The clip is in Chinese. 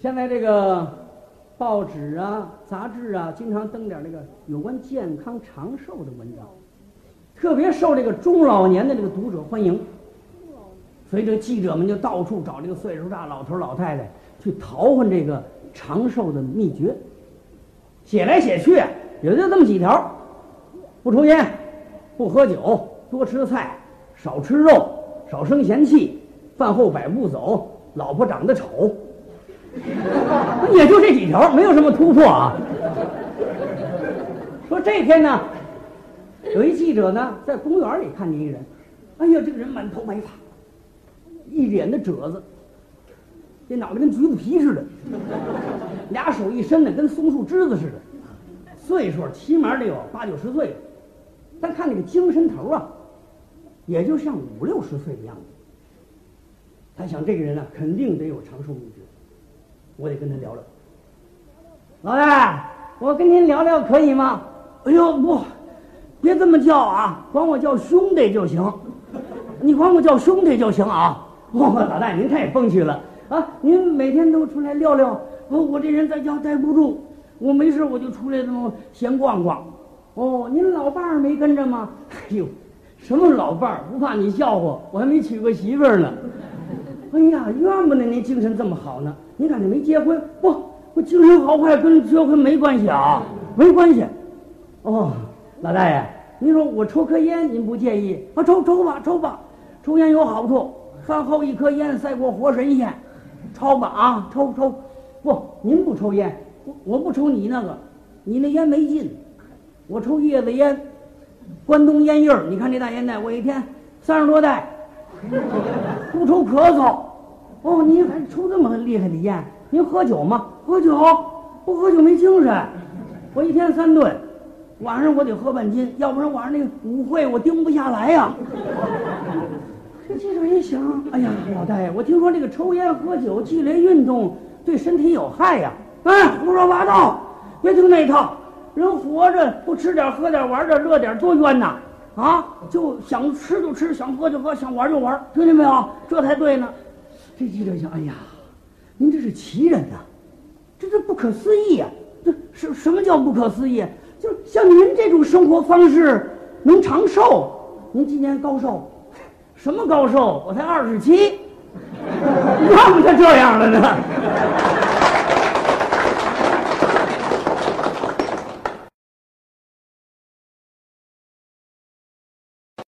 现在这个报纸啊、杂志啊，经常登点这个有关健康长寿的文章，特别受这个中老年的这个读者欢迎。所以这记者们就到处找这个岁数大老头老太太去淘换这个长寿的秘诀。写来写去也就这么几条：不抽烟，不喝酒，多吃菜，少吃肉，少生闲气，饭后百步走，老婆长得丑。也就这几条，没有什么突破啊。说这天呢，有一记者呢在公园里看见一人，哎呀，这个人满头白发，一脸的褶子，这脑袋跟橘子皮似的，俩手一伸呢，跟松树枝子似的，岁数起码得有八九十岁了，但看那个精神头啊，也就像五六十岁的样子。他想，这个人啊，肯定得有长寿秘诀。我得跟他聊聊。老大，我跟您聊聊可以吗？哎呦不，别这么叫啊，管我叫兄弟就行。你管我叫兄弟就行啊。哦，老大您太风趣了啊！您每天都出来溜溜，我我这人在家待不住，我没事我就出来这么闲逛逛。哦，您老伴儿没跟着吗？哎呦，什么老伴儿？不怕你笑话，我还没娶过媳妇儿呢。哎呀，怨不得您精神这么好呢。您看，你没结婚不？我精神好坏跟结婚没关系啊，没关系。哦，老大爷，您说我抽颗烟，您不介意？啊，抽抽吧，抽吧，抽烟有好处，饭后一颗烟赛过活神仙。抽吧啊，抽抽。不，您不抽烟，我我不抽你那个，你那烟没劲。我抽叶子烟，关东烟叶你看这大烟袋，我一天三十多袋，不抽咳嗽。哦，您还抽这么厉害的烟？您喝酒吗？喝酒，不喝酒没精神。我一天三顿，晚上我得喝半斤，要不然晚上那个舞会我盯不下来呀。这记者一想，哎呀，老大爷，我听说这个抽烟喝酒、剧烈运动对身体有害呀。哎，胡说八道，别听那一套。人活着不吃点、喝点、玩点、乐点，多冤呐！啊，就想吃就吃，想喝就喝，想玩就玩，听见没有？这才对呢。这记者想，哎呀，您这是奇人呐，这是不可思议呀！这什什么叫不可思议？就像您这种生活方式能长寿？您今年高寿？什么高寿？我才二十七，要不就这样了呢？